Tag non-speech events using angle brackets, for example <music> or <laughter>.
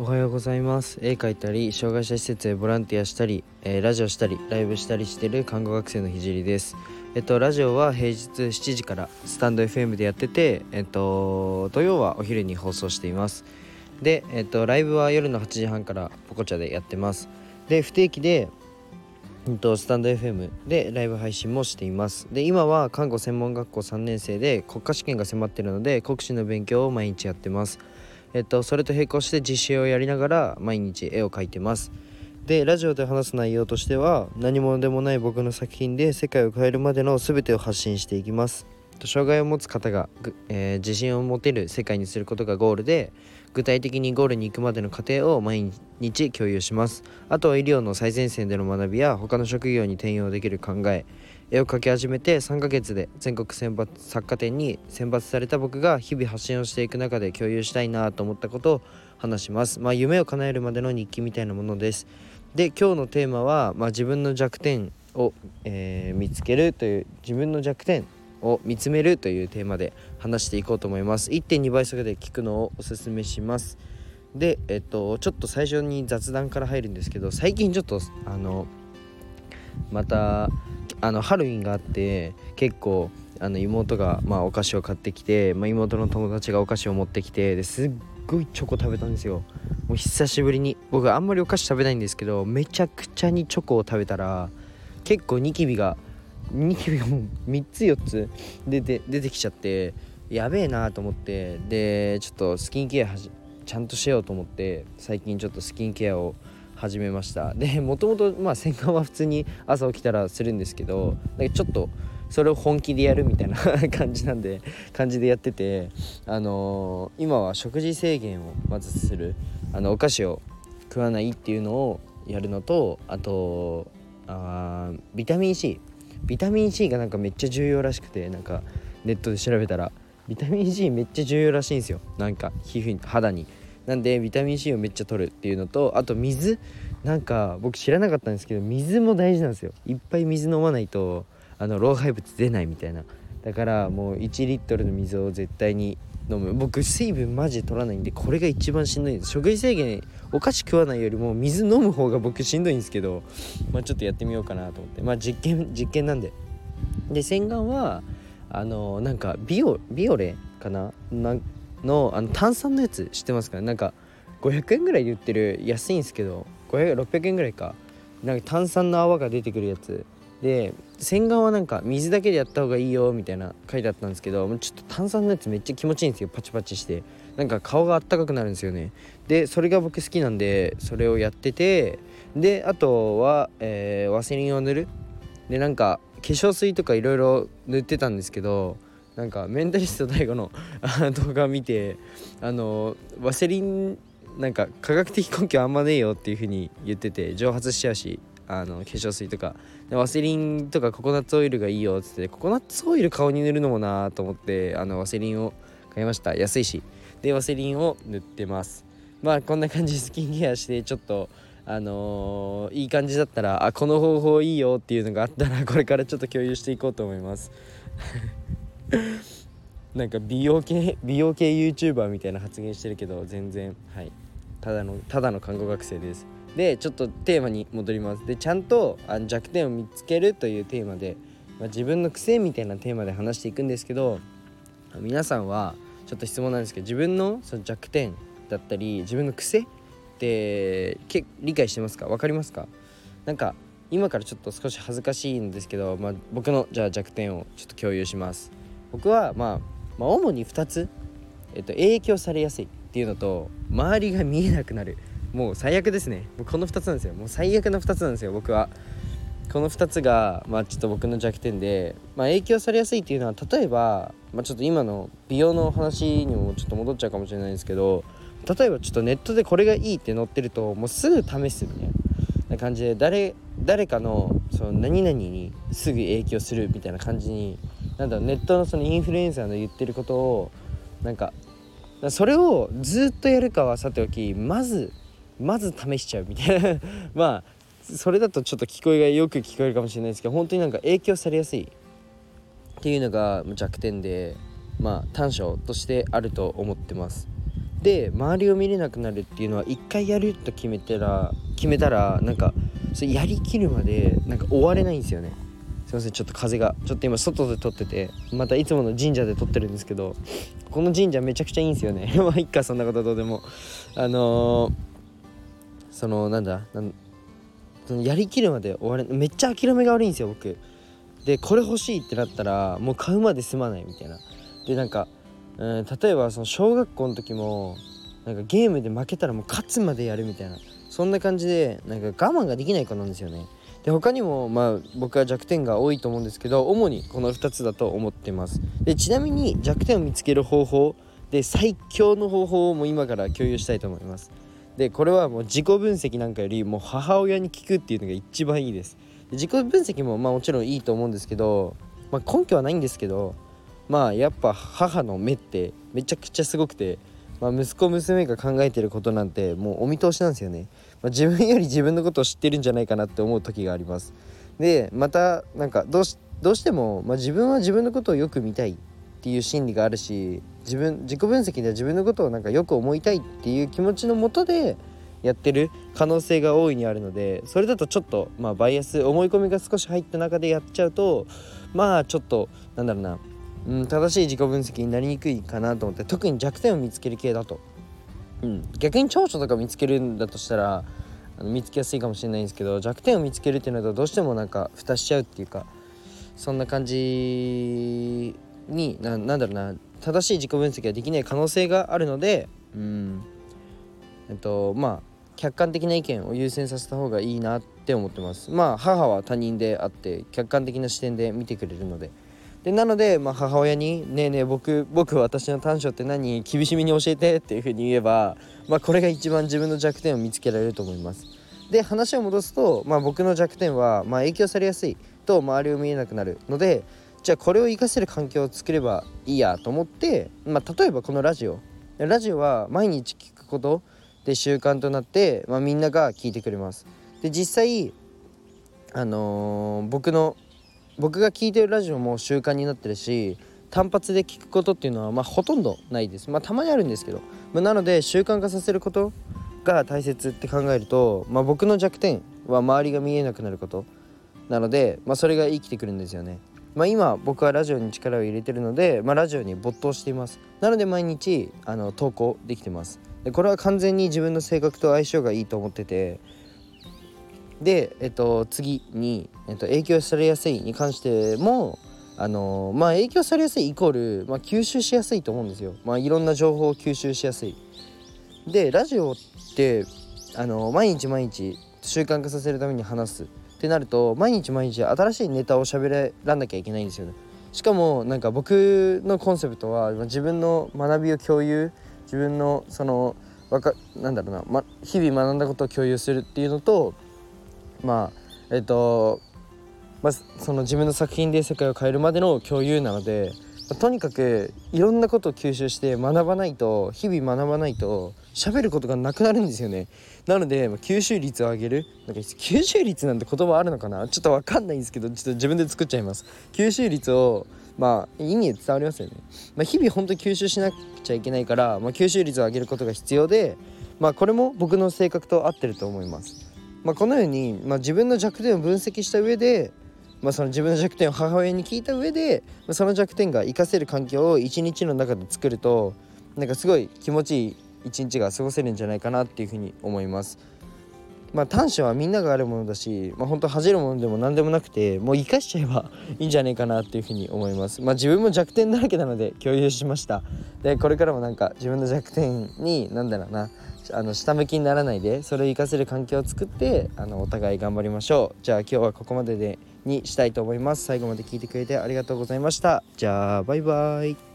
おはようございます。絵描いたり障害者施設へボランティアしたり、えー、ラジオしたりライブしたりしてる看護学生のひじりです。えっとラジオは平日7時からスタンド FM でやっててえっと土曜はお昼に放送しています。でえっとライブは夜の8時半からポコチャでやってます。で不定期でスタンド FM でライブ配信もしています。で今は看護専門学校3年生で国家試験が迫ってるので国試の勉強を毎日やってます。えっとそれと並行して実習をやりながら毎日絵を描いてます。でラジオで話す内容としては何者でもない僕の作品で世界を変えるまでの全てを発信していきます。障害を持つ方が、えー、自信を持てる世界にすることがゴールで具体的にゴールに行くまでの過程を毎日共有します。あとは医療の最前線での学びや他の職業に転用できる考え。絵を描き始めて3ヶ月で全国選抜作家展に選抜された僕が日々発信をしていく中で共有したいなと思ったことを話します。まあ夢を叶えるまでの日記みたいなものです。で今日のテーマは、まあ、自分の弱点を、えー、見つけるという自分の弱点を見つめるというテーマで話していこうと思います。1.2倍速で聞くのをおすすめします。でえっとちょっと最初に雑談から入るんですけど最近ちょっとあのまたあのハロウィンがあって結構あの妹が、まあ、お菓子を買ってきて、まあ、妹の友達がお菓子を持ってきてですっごいチョコ食べたんですよ。もう久しぶりに。僕あんまりお菓子食べないんですけどめちゃくちゃにチョコを食べたら結構ニキビがニキビがもう3つ4つ出て出てきちゃってやべえなと思ってでちょっとスキンケアちゃんとしようと思って最近ちょっとスキンケアを始めました。でもともとまあ洗顔は普通に朝起きたらするんですけどなんかちょっとそれを本気でやるみたいな <laughs> 感じなんで感じでやっててあのー、今は食事制限をまずする。あのお菓子を食わないっていうのをやるのとあとあビタミン C ビタミン C がなんかめっちゃ重要らしくてなんかネットで調べたら。ビタミン C めっちゃ重要らしいんですよ。なんか皮膚に肌に。なんでビタミン C をめっちゃ取るっていうのとあと水。なんか僕知らなかったんですけど水も大事なんですよ。いっぱい水飲まないとあの老廃物出ないみたいな。だからもう1リットルの水を絶対に飲む。僕水分マジで取らないんでこれが一番しんどいんです。食事制限お菓子食わないよりも水飲む方が僕しんどいんですけどまあちょっとやってみようかなと思って。まあ実験実験なんで。で洗顔はあのなんかビオビオレかな？なんのあの炭酸のやつ知ってますか？なんか500円ぐらいで売ってる安いんですけど500600円ぐらいか。なんか炭酸の泡が出てくるやつ。で洗顔はなんか水だけでやった方がいいよみたいな書いてあったんですけどちょっと炭酸のやつめっちゃ気持ちいいんですよ。パチパチして。なんか顔があったかくなるんですよね。でそれが僕好きなんでそれをやっててであとは、えー、ワセリンを塗る。でなんか化粧水とかいろいろ塗ってたんですけどなんかメンタリスト DAIGO <laughs> の動画を見てあのワセリンなんか科学的根拠あんまねえよっていう風に言ってて蒸発しちゃうしあの化粧水とか。でワセリンとかココナッツオイルがいいよっつってココナッツオイル顔に塗るのもなと思ってあのワセリンを買いました。安いし。でワセリンを塗ってます。まあこんな感じスキンケアしてちょっとあのー、いい感じだったらあこの方法いいよっていうのがあったらこれからちょっと共有していこうと思います。<laughs> なんか美容系美容系 YouTuber みたいな発言してるけど全然はい。ただのただの看護学生です。でちょっとテーマに戻ります。でちゃんとあの弱点を見つけるというテーマで、まあ、自分の癖みたいなテーマで話していくんですけど皆さんはちょっと質問なんですけど自分のその弱点だったり自分の癖ってけ理解してますか？分かりますか？なんか今からちょっと少し恥ずかしいんですけど、まあ、僕のじゃあ弱点をちょっと共有します。僕は、まあ、まあ主に2つ、えっと、影響されやすいっていうのと周りが見えなくなる。もう最悪ですね。もうこの2つなんですよ。もう最悪の2つなんですよ僕は。この2つがまあちょっと僕の弱点で、まあ、影響されやすいっていうのは例えば、まあ、ちょっと今の美容の話にもちょっと戻っちゃうかもしれないんですけど例えばちょっとネットでこれがいいって載ってるともうすぐ試すみたいな感じで誰誰かのその何々にすぐ影響するみたいな感じになんだネットのそのインフルエンサーの言ってることをなんかそれをずっとやるかはさておきまずまず試しちゃうみたいな。<laughs> まあそれだとちょっと聞こえがよく聞こえるかもしれないですけど本当になんか影響されやすい。っていうのが弱点でまあ短所としてあると思ってます。で周りを見れなくなるっていうのは一回やると決めたら決めたらなんかそれやりきるまでなんか終われないんですよね。すいませんちょっと風がちょっと今外で撮っててまたいつもの神社で撮ってるんですけどこの神社めちゃくちゃいいんですよね。<laughs> まあいっかそんなことどうでも。あのー、そのなんだなんそのやりきるまで終われめっちゃ諦めが悪いんですよ僕。でこれ欲しいってなったらもう買うまで済まないみたいな。でなんかうん例えばその小学校の時もなんかゲームで負けたらもう勝つまでやるみたいな。そんな感じでなんか我慢ができない子なんですよね。で他にもまあ僕は弱点が多いと思うんですけど主にこの2つだと思ってます。でちなみに弱点を見つける方法で最強の方法をもう今から共有したいと思います。でこれはもう自己分析なんかよりもう母親に聞くっていうのが一番いいです。自己分析もまあもちろんいいと思うんですけど、まあ、根拠はないんですけどまあやっぱ母の目ってめちゃくちゃすごくて、まあ、息子娘が考えてることなんてもうお見通しなんですよね、まあ、自分より自分のことを知ってるんじゃないかなって思う時があります。でまたなんかどうしどうしても、まあ、自分は自分のことをよく見たいっていう心理があるし自分自己分析では自分のことをなんかよく思いたいっていう気持ちのもとでやってる可能性が大いにあるのでそれだとちょっとまあバイアス思い込みが少し入った中でやっちゃうとまあちょっとなんだろうな、うん、正しい自己分析になりにくいかなと思って特に弱点を見つける系だと、うん、逆に長所とか見つけるんだとしたらあの見つけやすいかもしれないんですけど弱点を見つけるっていうのとどうしてもなんか蓋しちゃうっていうかそんな感じにななんだろうな正しい自己分析ができない可能性があるのでうんえっとまあ客観的な意見を優先させた方がいいなって思ってます。まあ母は他人であって客観的な視点で見てくれるので。でなので、まあ、母親に「ねえねえ僕僕私の短所って何？厳しめに教えて」っていうふうに言えば、まあ、これが一番自分の弱点を見つけられると思います。で話を戻すと、まあ、僕の弱点は、まあ、影響されやすいと周りを見えなくなるのでじゃあこれを活かせる環境を作ればいいやと思って、まあ、例えばこのラジオ。ラジオは毎日聞くことで習慣となって、まあ、みんなが聞いてくれます。で実際あのー、僕の僕が聞いてるラジオも習慣になってるし単発で聞くことっていうのはまあほとんどないです。まあたまにあるんですけど、まあ、なので習慣化させることが大切って考えると、まあ、僕の弱点は周りが見えなくなること。なので、まあ、それが生きてくるんですよね。まあ、今僕はラジオに力を入れてるので、まあ、ラジオに没頭しています。なので毎日あの投稿できてます。でこれは完全に自分の性格と相性がいいと思っててで、えっと、次に、えっと、影響されやすいに関してもあのまあ影響されやすいイコール、まあ、吸収しやすいと思うんですよ、まあ、いろんな情報を吸収しやすい。でラジオってあの毎日毎日習慣化させるために話す。ってなると毎日毎日新しいネタを喋らなきゃいけないんですよね。しかもなんか僕のコンセプトは自分の学びを共有自分のそのわかなんだろうな、ま、日々学んだことを共有するっていうのとまあえっ、と、まあ、その自分の作品で世界を変えるまでの共有なので、まとにかくいろんなことを吸収して学ばないと日々学ばないと喋ることがなくなるんですよね。なので、まあ、吸収率を上げる。なんか吸収率なんて言葉あるのかな？ちょっとわかんないんですけどちょっと自分で作っちゃいます。吸収率をまあ意味伝わりますよね、まあ、日々本当に吸収しなくちゃいけないから、まあ、吸収率を上げることが必要でまあこれも僕の性格と合ってると思います。まあ、このように、まあ、自分の弱点を分析した上で、まあ、その自分の弱点を母親に聞いた上で、まあ、その弱点が活かせる環境を一日の中で作るとなんかすごい気持ちいい一日が過ごせるんじゃないかなっていうふうに思います。まあ短所はみんながあるものだし、まあ、本当恥じるものでも何でもなくてもう生かしちゃえば <laughs> いいんじゃないかなっていうふうに思います。まあ自分も弱点だらけなので共有しました。でこれからもなんか自分の弱点に何だろうなあの下向きにならないでそれを活かせる環境を作ってあのお互い頑張りましょう。じゃあ今日はここまででにしたいと思います。最後まで聞いてくれてありがとうございました。じゃあバイバイ。